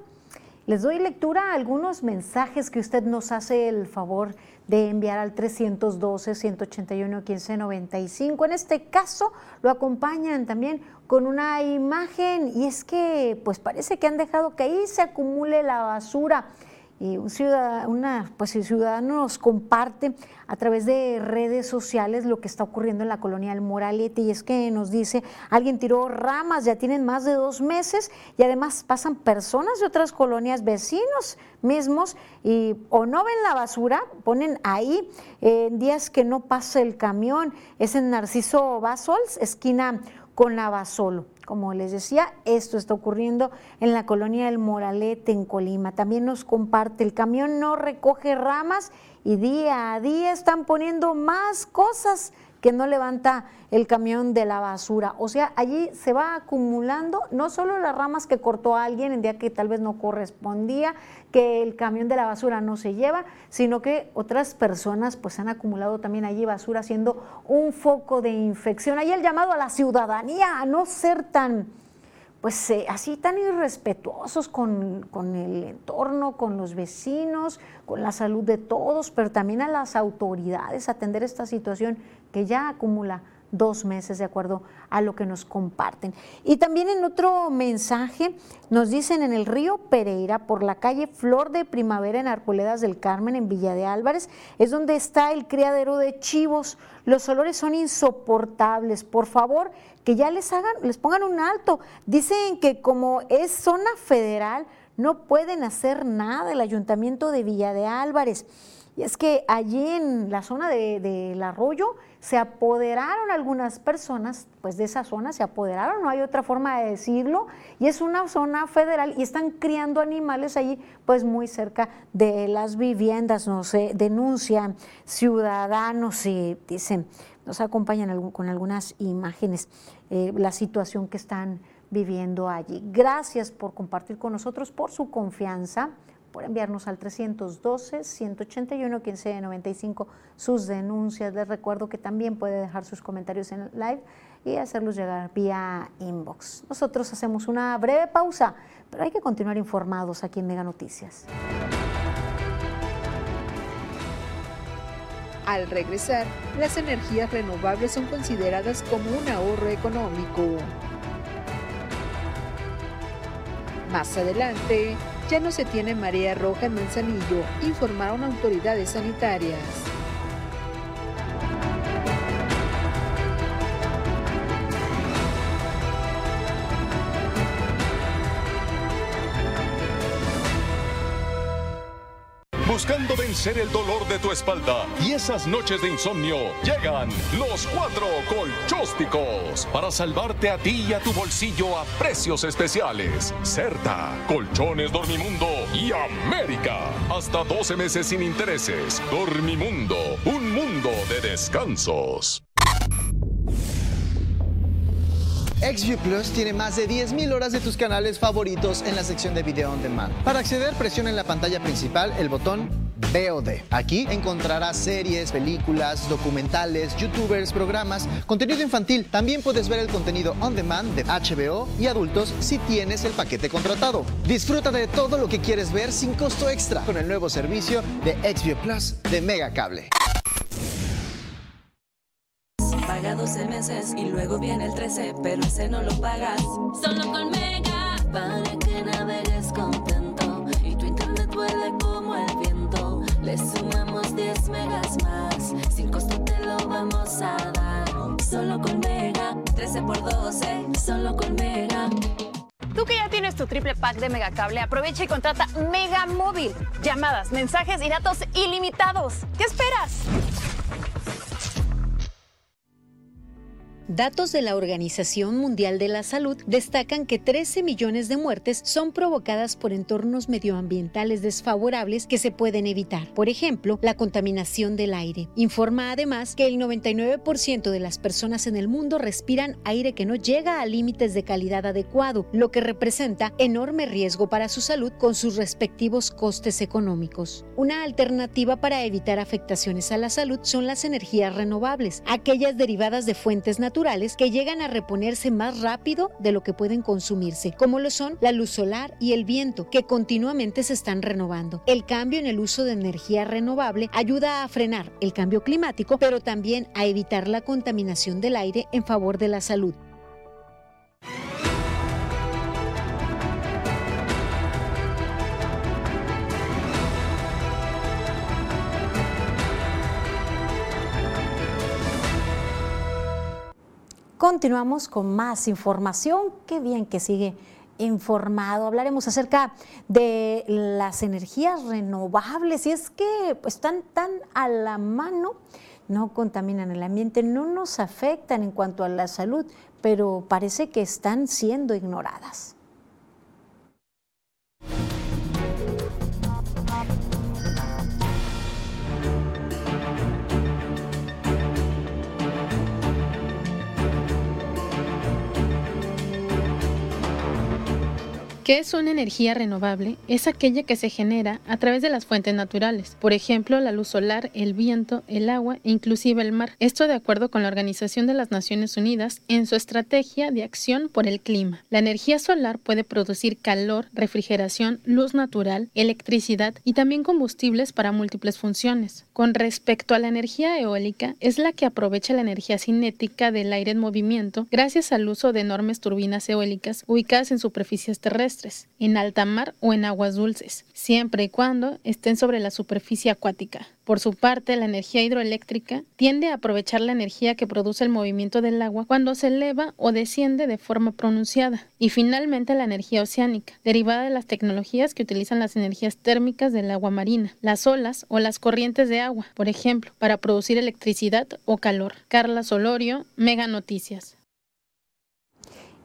les doy lectura a algunos mensajes que usted nos hace el favor de enviar al 312-181-1595. En este caso, lo acompañan también con una imagen y es que pues parece que han dejado que ahí se acumule la basura. Y un ciudadano, una, pues el ciudadano nos comparte a través de redes sociales lo que está ocurriendo en la colonia del Moralete y es que nos dice, alguien tiró ramas, ya tienen más de dos meses y además pasan personas de otras colonias, vecinos mismos y o no ven la basura, ponen ahí en días que no pasa el camión, es en Narciso Basols, esquina con Navasolo. Como les decía, esto está ocurriendo en la colonia del Moralete, en Colima. También nos comparte, el camión no recoge ramas y día a día están poniendo más cosas que no levanta el camión de la basura. O sea, allí se va acumulando no solo las ramas que cortó alguien en día que tal vez no correspondía, que el camión de la basura no se lleva, sino que otras personas pues han acumulado también allí basura siendo un foco de infección. Ahí el llamado a la ciudadanía a no ser tan pues eh, así tan irrespetuosos con, con, el entorno, con los vecinos, con la salud de todos, pero también a las autoridades atender esta situación que ya acumula dos meses de acuerdo a lo que nos comparten. Y también en otro mensaje nos dicen en el río Pereira, por la calle Flor de Primavera en Arpoledas del Carmen, en Villa de Álvarez, es donde está el criadero de chivos. Los olores son insoportables. Por favor, que ya les hagan, les pongan un alto. Dicen que como es zona federal, no pueden hacer nada el ayuntamiento de Villa de Álvarez. Y es que allí en la zona del arroyo se apoderaron algunas personas, pues de esa zona se apoderaron, no hay otra forma de decirlo, y es una zona federal y están criando animales allí, pues muy cerca de las viviendas, no sé, denuncian ciudadanos y dicen, nos acompañan con algunas imágenes, eh, la situación que están viviendo allí. Gracias por compartir con nosotros, por su confianza por enviarnos al 312-181-1595 sus denuncias. Les recuerdo que también puede dejar sus comentarios en live y hacerlos llegar vía inbox. Nosotros hacemos una breve pausa, pero hay que continuar informados aquí en Mega Noticias. Al regresar, las energías renovables son consideradas como un ahorro económico. Más adelante, ya no se tiene marea roja en Manzanillo, informaron autoridades sanitarias. Buscando vencer el dolor de tu espalda y esas noches de insomnio, llegan los cuatro colchósticos para salvarte a ti y a tu bolsillo a precios especiales. Certa, Colchones Dormimundo y América. Hasta 12 meses sin intereses. Dormimundo, un mundo de descansos. XView Plus tiene más de 10.000 horas de tus canales favoritos en la sección de video on demand. Para acceder, presiona en la pantalla principal el botón VOD. Aquí encontrarás series, películas, documentales, youtubers, programas, contenido infantil. También puedes ver el contenido on demand de HBO y adultos si tienes el paquete contratado. Disfruta de todo lo que quieres ver sin costo extra con el nuevo servicio de XView Plus de Mega Paga 12 meses y luego viene el 13, pero ese no lo pagas. Solo con Mega, para que navegues contento y tu internet vuele como el viento. Le sumamos 10 megas más, sin costo te lo vamos a dar. Solo con Mega, 13 por 12, solo con Mega. Tú que ya tienes tu triple pack de Megacable, aprovecha y contrata Mega Móvil. Llamadas, mensajes y datos ilimitados. ¿Qué esperas? Datos de la Organización Mundial de la Salud destacan que 13 millones de muertes son provocadas por entornos medioambientales desfavorables que se pueden evitar. Por ejemplo, la contaminación del aire. Informa además que el 99% de las personas en el mundo respiran aire que no llega a límites de calidad adecuado, lo que representa enorme riesgo para su salud con sus respectivos costes económicos. Una alternativa para evitar afectaciones a la salud son las energías renovables, aquellas derivadas de fuentes naturales que llegan a reponerse más rápido de lo que pueden consumirse, como lo son la luz solar y el viento, que continuamente se están renovando. El cambio en el uso de energía renovable ayuda a frenar el cambio climático, pero también a evitar la contaminación del aire en favor de la salud. Continuamos con más información. Qué bien que sigue informado. Hablaremos acerca de las energías renovables y es que pues, están tan a la mano, no contaminan el ambiente, no nos afectan en cuanto a la salud, pero parece que están siendo ignoradas. ¿Qué es una energía renovable? Es aquella que se genera a través de las fuentes naturales, por ejemplo, la luz solar, el viento, el agua e inclusive el mar. Esto de acuerdo con la Organización de las Naciones Unidas en su estrategia de acción por el clima. La energía solar puede producir calor, refrigeración, luz natural, electricidad y también combustibles para múltiples funciones. Con respecto a la energía eólica, es la que aprovecha la energía cinética del aire en movimiento gracias al uso de enormes turbinas eólicas ubicadas en superficies terrestres en alta mar o en aguas dulces, siempre y cuando estén sobre la superficie acuática. Por su parte, la energía hidroeléctrica tiende a aprovechar la energía que produce el movimiento del agua cuando se eleva o desciende de forma pronunciada. Y finalmente la energía oceánica, derivada de las tecnologías que utilizan las energías térmicas del agua marina, las olas o las corrientes de agua, por ejemplo, para producir electricidad o calor. Carla Solorio, Mega Noticias.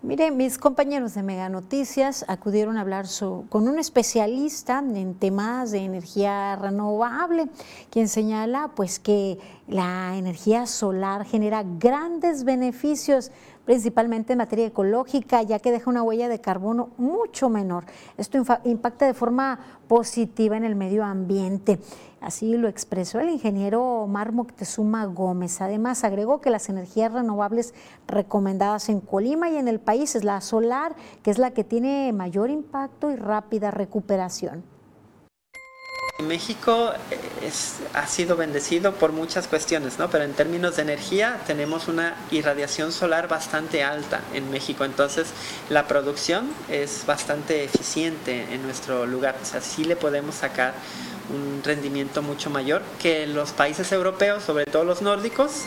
Mire, mis compañeros de Mega Noticias acudieron a hablar con un especialista en temas de energía renovable, quien señala pues que la energía solar genera grandes beneficios principalmente en materia ecológica, ya que deja una huella de carbono mucho menor. Esto impacta de forma positiva en el medio ambiente. Así lo expresó el ingeniero Omar Moctezuma Gómez. Además, agregó que las energías renovables recomendadas en Colima y en el país es la solar, que es la que tiene mayor impacto y rápida recuperación. México eh, ha sido bendecido por muchas cuestiones, ¿no? pero en términos de energía tenemos una irradiación solar bastante alta en México, entonces la producción es bastante eficiente en nuestro lugar, o sea, sí le podemos sacar un rendimiento mucho mayor que los países europeos, sobre todo los nórdicos.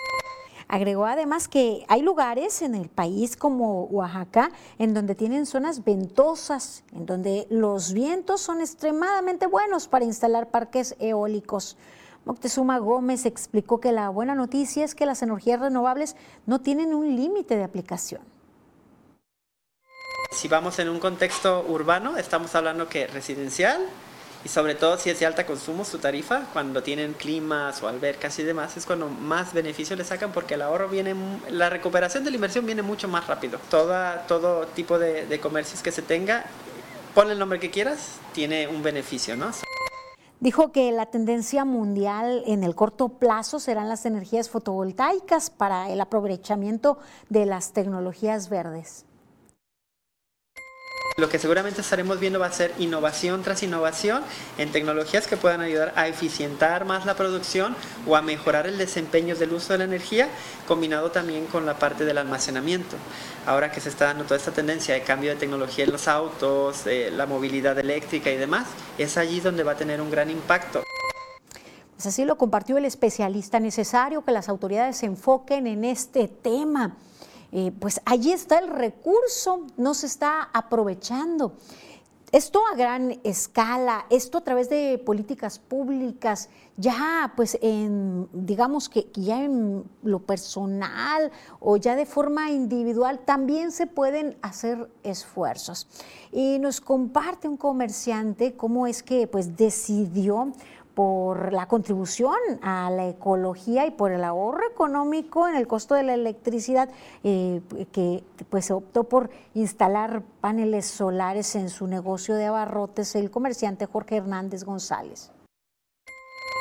Agregó además que hay lugares en el país como Oaxaca en donde tienen zonas ventosas, en donde los vientos son extremadamente buenos para instalar parques eólicos. Moctezuma Gómez explicó que la buena noticia es que las energías renovables no tienen un límite de aplicación. Si vamos en un contexto urbano, estamos hablando que residencial, y sobre todo si es de alta consumo su tarifa, cuando tienen climas o albercas y demás, es cuando más beneficio le sacan porque el ahorro viene, la recuperación de la inversión viene mucho más rápido. Toda, todo tipo de, comercios que se tenga, ponle el nombre que quieras, tiene un beneficio, ¿no? Dijo que la tendencia mundial en el corto plazo serán las energías fotovoltaicas para el aprovechamiento de las tecnologías verdes. Lo que seguramente estaremos viendo va a ser innovación tras innovación en tecnologías que puedan ayudar a eficientar más la producción o a mejorar el desempeño del uso de la energía, combinado también con la parte del almacenamiento. Ahora que se está dando toda esta tendencia de cambio de tecnología en los autos, la movilidad eléctrica y demás, es allí donde va a tener un gran impacto. Pues así lo compartió el especialista necesario que las autoridades se enfoquen en este tema. Pues allí está el recurso, no se está aprovechando. Esto a gran escala, esto a través de políticas públicas, ya pues en, digamos que ya en lo personal o ya de forma individual también se pueden hacer esfuerzos. Y nos comparte un comerciante cómo es que pues decidió por la contribución a la ecología y por el ahorro económico en el costo de la electricidad, eh, que pues optó por instalar paneles solares en su negocio de abarrotes, el comerciante Jorge Hernández González.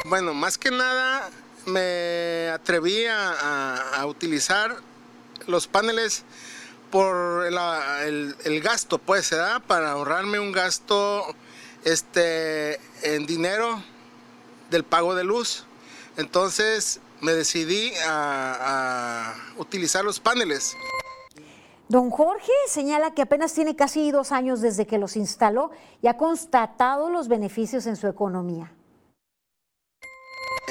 Bueno, más que nada me atreví a, utilizar los paneles por el, gasto, pues, se da para ahorrarme un gasto este, en dinero del pago de luz. Entonces me decidí a, utilizar los paneles. Don Jorge señala que apenas tiene casi dos años desde que los instaló y ha constatado los beneficios en su economía.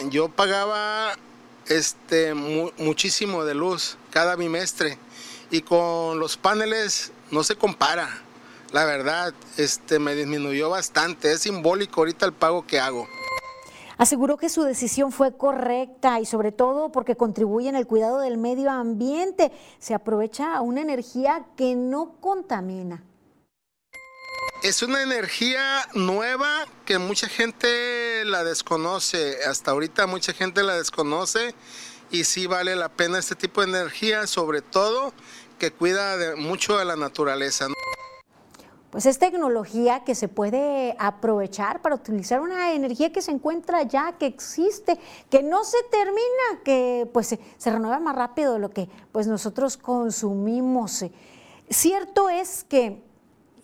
Yo pagaba este, muchísimo de luz cada bimestre y con los paneles no se compara. La verdad, este me disminuyó bastante. Es simbólico ahorita el pago que hago. Aseguró que su decisión fue correcta y sobre todo porque contribuye en el cuidado del medio ambiente. Se aprovecha una energía que no contamina. Es una energía nueva que mucha gente la desconoce. Hasta ahorita mucha gente la desconoce y sí vale la pena este tipo de energía, sobre todo que cuida de, mucho de la naturaleza. Pues es tecnología que se puede aprovechar para utilizar una energía que se encuentra ya, que existe, que no se termina, que pues se, renueva más rápido de lo que pues nosotros consumimos. Cierto es que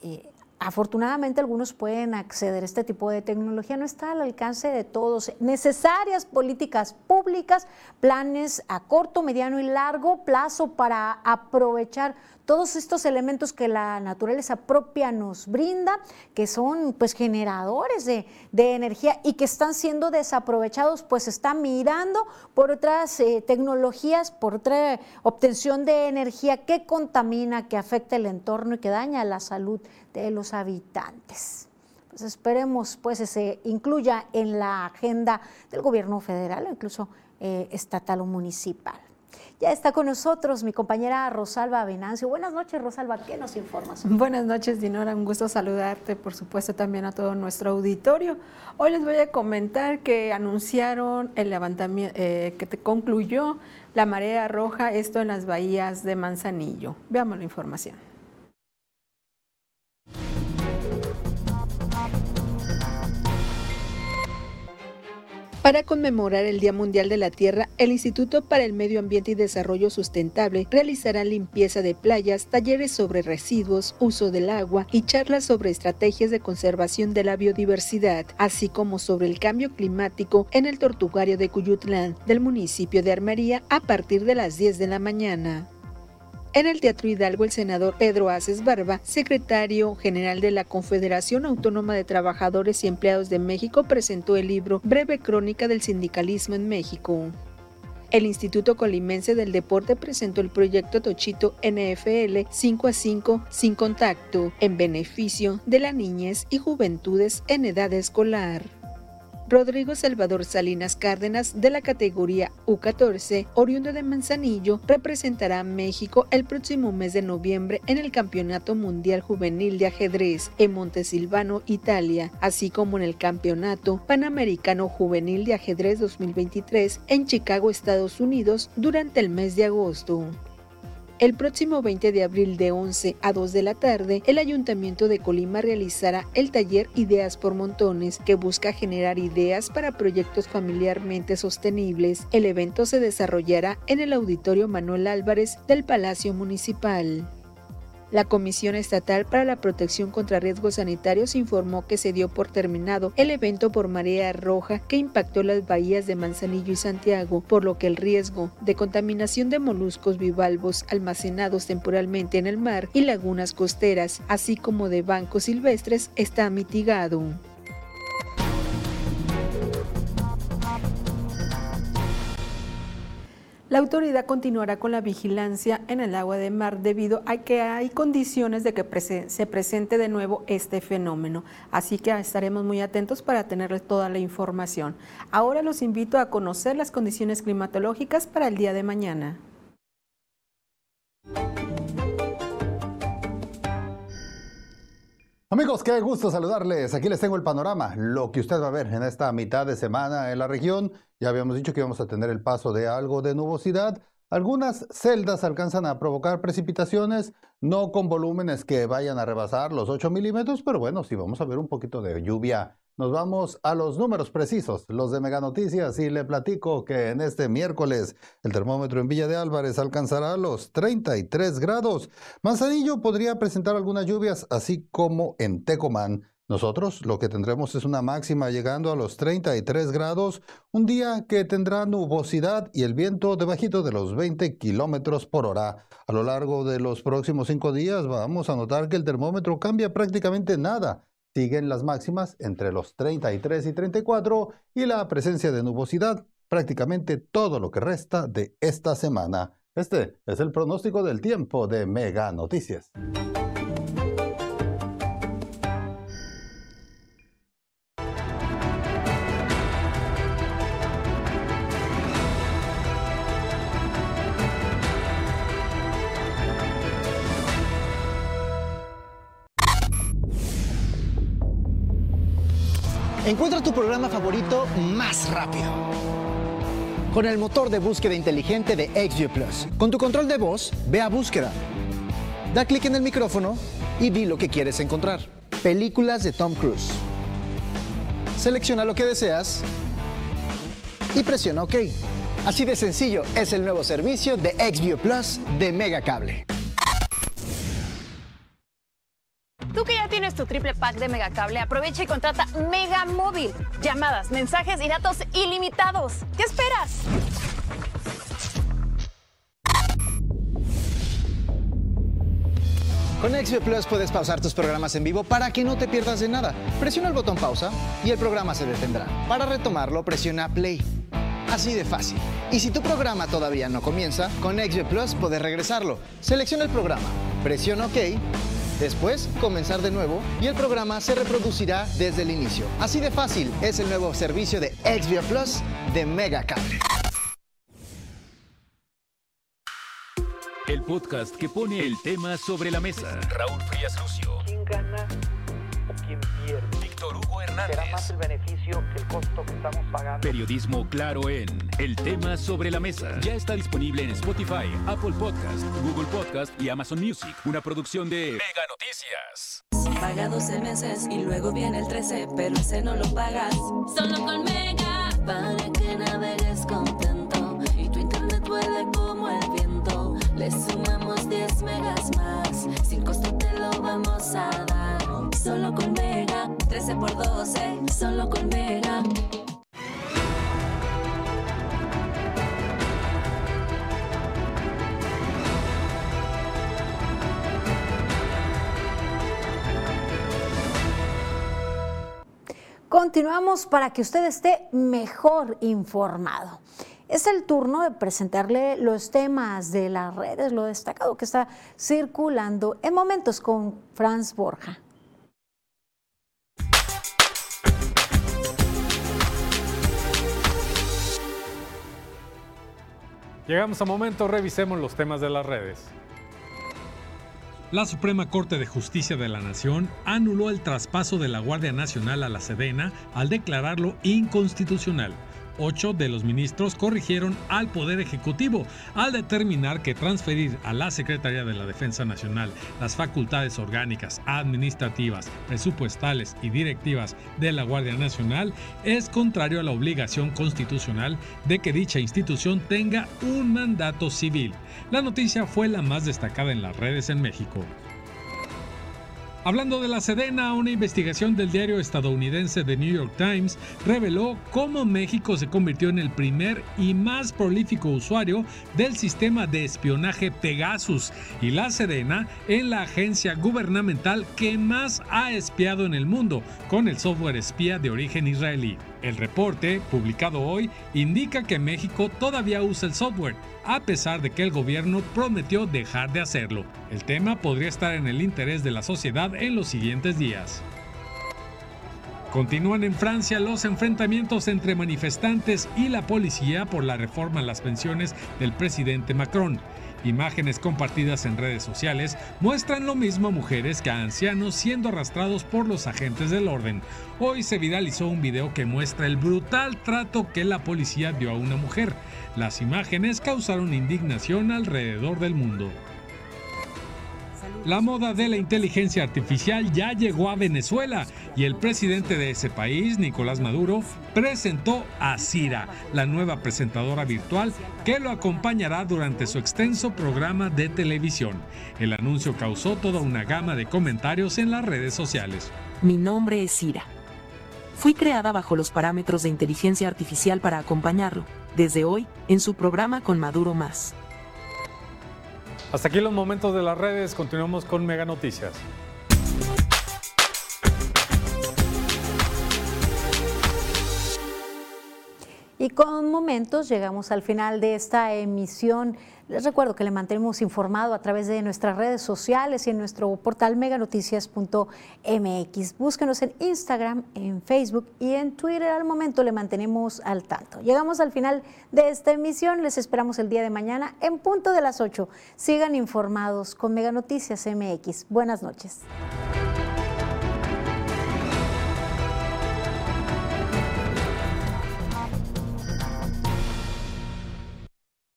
eh, Afortunadamente algunos pueden acceder a este tipo de tecnología, no está al alcance de todos. Necesarias políticas públicas, planes a corto, mediano y largo plazo para aprovechar todos estos elementos que la naturaleza propia nos brinda, que son pues generadores de, energía y que están siendo desaprovechados, pues está mirando por otras eh, tecnologías, por otra obtención de energía que contamina, que afecta el entorno y que daña la salud de los habitantes. Pues esperemos pues se incluya en la agenda del gobierno federal, incluso eh, estatal o municipal. Ya está con nosotros mi compañera Rosalba Venancio. Buenas noches, Rosalba, ¿qué nos informas? Buenas noches, Dinora. Un gusto saludarte, por supuesto, también a todo nuestro auditorio. Hoy les voy a comentar que anunciaron el levantamiento, eh, que te concluyó la marea roja, esto en las bahías de Manzanillo. Veamos la información. Para conmemorar el Día Mundial de la Tierra, el Instituto para el Medio Ambiente y Desarrollo Sustentable realizará limpieza de playas, talleres sobre residuos, uso del agua y charlas sobre estrategias de conservación de la biodiversidad, así como sobre el cambio climático en el tortugario de Cuyutlán del municipio de Armería a partir de las 10 de la mañana. En el Teatro Hidalgo, el senador Pedro Aces Barba, secretario general de la Confederación Autónoma de Trabajadores y Empleados de México, presentó el libro Breve Crónica del Sindicalismo en México. El Instituto Colimense del Deporte presentó el proyecto Tochito NFL 5 a 5 sin contacto en beneficio de la niñez y juventudes en edad escolar. Rodrigo Salvador Salinas Cárdenas, de la categoría U14, oriundo de Manzanillo, representará a México el próximo mes de noviembre en el Campeonato Mundial Juvenil de Ajedrez en Montesilvano, Italia, así como en el Campeonato Panamericano Juvenil de Ajedrez 2023 en Chicago, Estados Unidos, durante el mes de agosto. El próximo 20 de abril de 11 a 2 de la tarde, el Ayuntamiento de Colima realizará el taller Ideas por Montones, que busca generar ideas para proyectos familiarmente sostenibles. El evento se desarrollará en el Auditorio Manuel Álvarez del Palacio Municipal. La Comisión Estatal para la Protección contra Riesgos Sanitarios informó que se dio por terminado el evento por marea roja que impactó las bahías de Manzanillo y Santiago, por lo que el riesgo de contaminación de moluscos bivalvos almacenados temporalmente en el mar y lagunas costeras, así como de bancos silvestres, está mitigado. La autoridad continuará con la vigilancia en el agua de mar debido a que hay condiciones de que se presente de nuevo este fenómeno. Así que estaremos muy atentos para tenerles toda la información. Ahora los invito a conocer las condiciones climatológicas para el día de mañana. Amigos, qué gusto saludarles. Aquí les tengo el panorama, lo que usted va a ver en esta mitad de semana en la región. Ya habíamos dicho que íbamos a tener el paso de algo de nubosidad. Algunas celdas alcanzan a provocar precipitaciones, no con volúmenes que vayan a rebasar los 8 milímetros, pero bueno, sí vamos a ver un poquito de lluvia nos vamos a los números precisos, los de Mega Noticias, y le platico que en este miércoles el termómetro en Villa de Álvarez alcanzará los 33 grados. Manzanillo podría presentar algunas lluvias, así como en Tecomán. Nosotros lo que tendremos es una máxima llegando a los 33 grados, un día que tendrá nubosidad y el viento debajito de los 20 kilómetros por hora. A lo largo de los próximos cinco días vamos a notar que el termómetro cambia prácticamente nada Siguen las máximas entre los 33 y 34 y la presencia de nubosidad prácticamente todo lo que resta de esta semana. Este es el pronóstico del tiempo de Mega Noticias. Encuentra tu programa favorito más rápido. Con el motor de búsqueda inteligente de XView Plus. Con tu control de voz, ve a búsqueda. Da clic en el micrófono y di lo que quieres encontrar. Películas de Tom Cruise. Selecciona lo que deseas y presiona OK. Así de sencillo es el nuevo servicio de XView Plus de Megacable. Triple pack de Megacable, aprovecha y contrata Mega Móvil. Llamadas, mensajes y datos ilimitados. ¿Qué esperas? Con XView Plus puedes pausar tus programas en vivo para que no te pierdas de nada. Presiona el botón pausa y el programa se detendrá. Para retomarlo, presiona play. Así de fácil. Y si tu programa todavía no comienza, con XView Plus puedes regresarlo. Selecciona el programa, presiona OK, después comenzar de nuevo y el programa se reproducirá desde el inicio. Así de fácil es el nuevo servicio de XView Plus de Megacable. El podcast que pone el tema sobre la mesa. Raúl Frías Lucio. ¿Quién gana Hernández. ¿Será más el beneficio que el costo que estamos pagando? Periodismo claro en El tema sobre la mesa. Ya está disponible en Spotify, Apple Podcast, Google Podcast y Amazon Music. Una producción de Mega Noticias. Paga 12 meses y luego viene el 13, pero ese no lo pagas. Solo con Mega, para que navegues contento y tu internet vuele como el viento. Le sumamos 10 megas más, sin costo te lo vamos a dar. Solo con Mega, 13 por 12, solo con Mega. Continuamos para que usted esté mejor informado. Es el turno de presentarle los temas de las redes, lo destacado que está circulando en momentos con Franz Borja. Llegamos a momento, revisemos los temas de las redes. La Suprema Corte de Justicia de la Nación anuló el traspaso de la Guardia Nacional a la Sedena al declararlo inconstitucional. Ocho de los ministros corrigieron al Poder Ejecutivo al determinar que transferir a la Secretaría de la Defensa Nacional las facultades orgánicas, administrativas, presupuestales y directivas de la Guardia Nacional es contrario a la obligación constitucional de que dicha institución tenga un mandato civil. La noticia fue la más destacada en las redes en México. Hablando de la Sedena, una investigación del diario estadounidense The New York Times reveló cómo México se convirtió en el primer y más prolífico usuario del sistema de espionaje Pegasus y la Sedena en la agencia gubernamental que más ha espiado en el mundo con el software espía de origen israelí. El reporte, publicado hoy, indica que México todavía usa el software, a pesar de que el gobierno prometió dejar de hacerlo. El tema podría estar en el interés de la sociedad en los siguientes días. Continúan en Francia los enfrentamientos entre manifestantes y la policía por la reforma a las pensiones del presidente Macron. Imágenes compartidas en redes sociales muestran lo mismo a mujeres que a ancianos siendo arrastrados por los agentes del orden. Hoy se viralizó un video que muestra el brutal trato que la policía dio a una mujer. Las imágenes causaron indignación alrededor del mundo. La moda de la inteligencia artificial ya llegó a Venezuela y el presidente de ese país, Nicolás Maduro, presentó a Cira, la nueva presentadora virtual que lo acompañará durante su extenso programa de televisión. El anuncio causó toda una gama de comentarios en las redes sociales. Mi nombre es Cira. Fui creada bajo los parámetros de inteligencia artificial para acompañarlo, desde hoy, en su programa con Maduro Más. Hasta aquí los momentos de las redes, continuamos con Mega Noticias. Y con momentos llegamos al final de esta emisión. Les recuerdo que le mantenemos informado a través de nuestras redes sociales y en nuestro portal meganoticias.mx. Búsquenos en Instagram, en Facebook y en Twitter. Al momento le mantenemos al tanto. Llegamos al final de esta emisión. Les esperamos el día de mañana en punto de las 8. Sigan informados con Mega Noticias MX. Buenas noches.